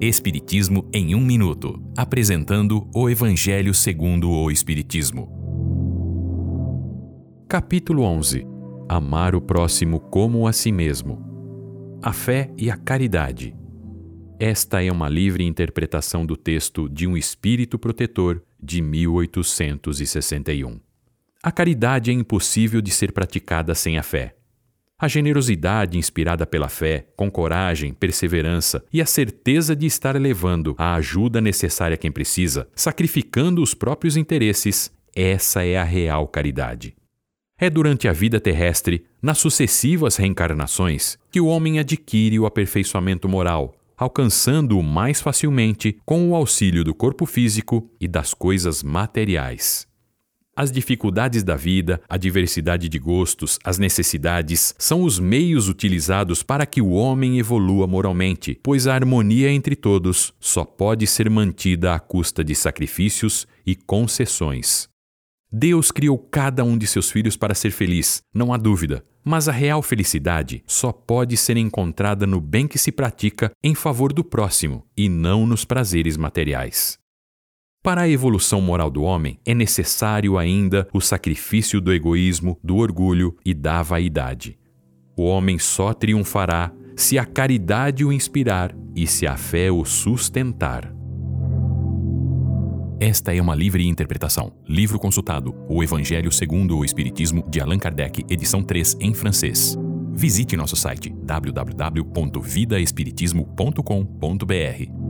Espiritismo em um minuto, apresentando o Evangelho segundo o Espiritismo. Capítulo 11. Amar o próximo como a si mesmo. A fé e a caridade. Esta é uma livre interpretação do texto de um espírito protetor de 1861. A caridade é impossível de ser praticada sem a fé. A generosidade inspirada pela fé, com coragem, perseverança e a certeza de estar levando a ajuda necessária a quem precisa, sacrificando os próprios interesses, essa é a real caridade. É durante a vida terrestre, nas sucessivas reencarnações, que o homem adquire o aperfeiçoamento moral, alcançando-o mais facilmente com o auxílio do corpo físico e das coisas materiais. As dificuldades da vida, a diversidade de gostos, as necessidades são os meios utilizados para que o homem evolua moralmente, pois a harmonia entre todos só pode ser mantida à custa de sacrifícios e concessões. Deus criou cada um de seus filhos para ser feliz, não há dúvida, mas a real felicidade só pode ser encontrada no bem que se pratica em favor do próximo e não nos prazeres materiais. Para a evolução moral do homem, é necessário ainda o sacrifício do egoísmo, do orgulho e da vaidade. O homem só triunfará se a caridade o inspirar e se a fé o sustentar. Esta é uma livre interpretação. Livro consultado: O Evangelho segundo o Espiritismo, de Allan Kardec, edição 3, em francês. Visite nosso site www.vidaespiritismo.com.br.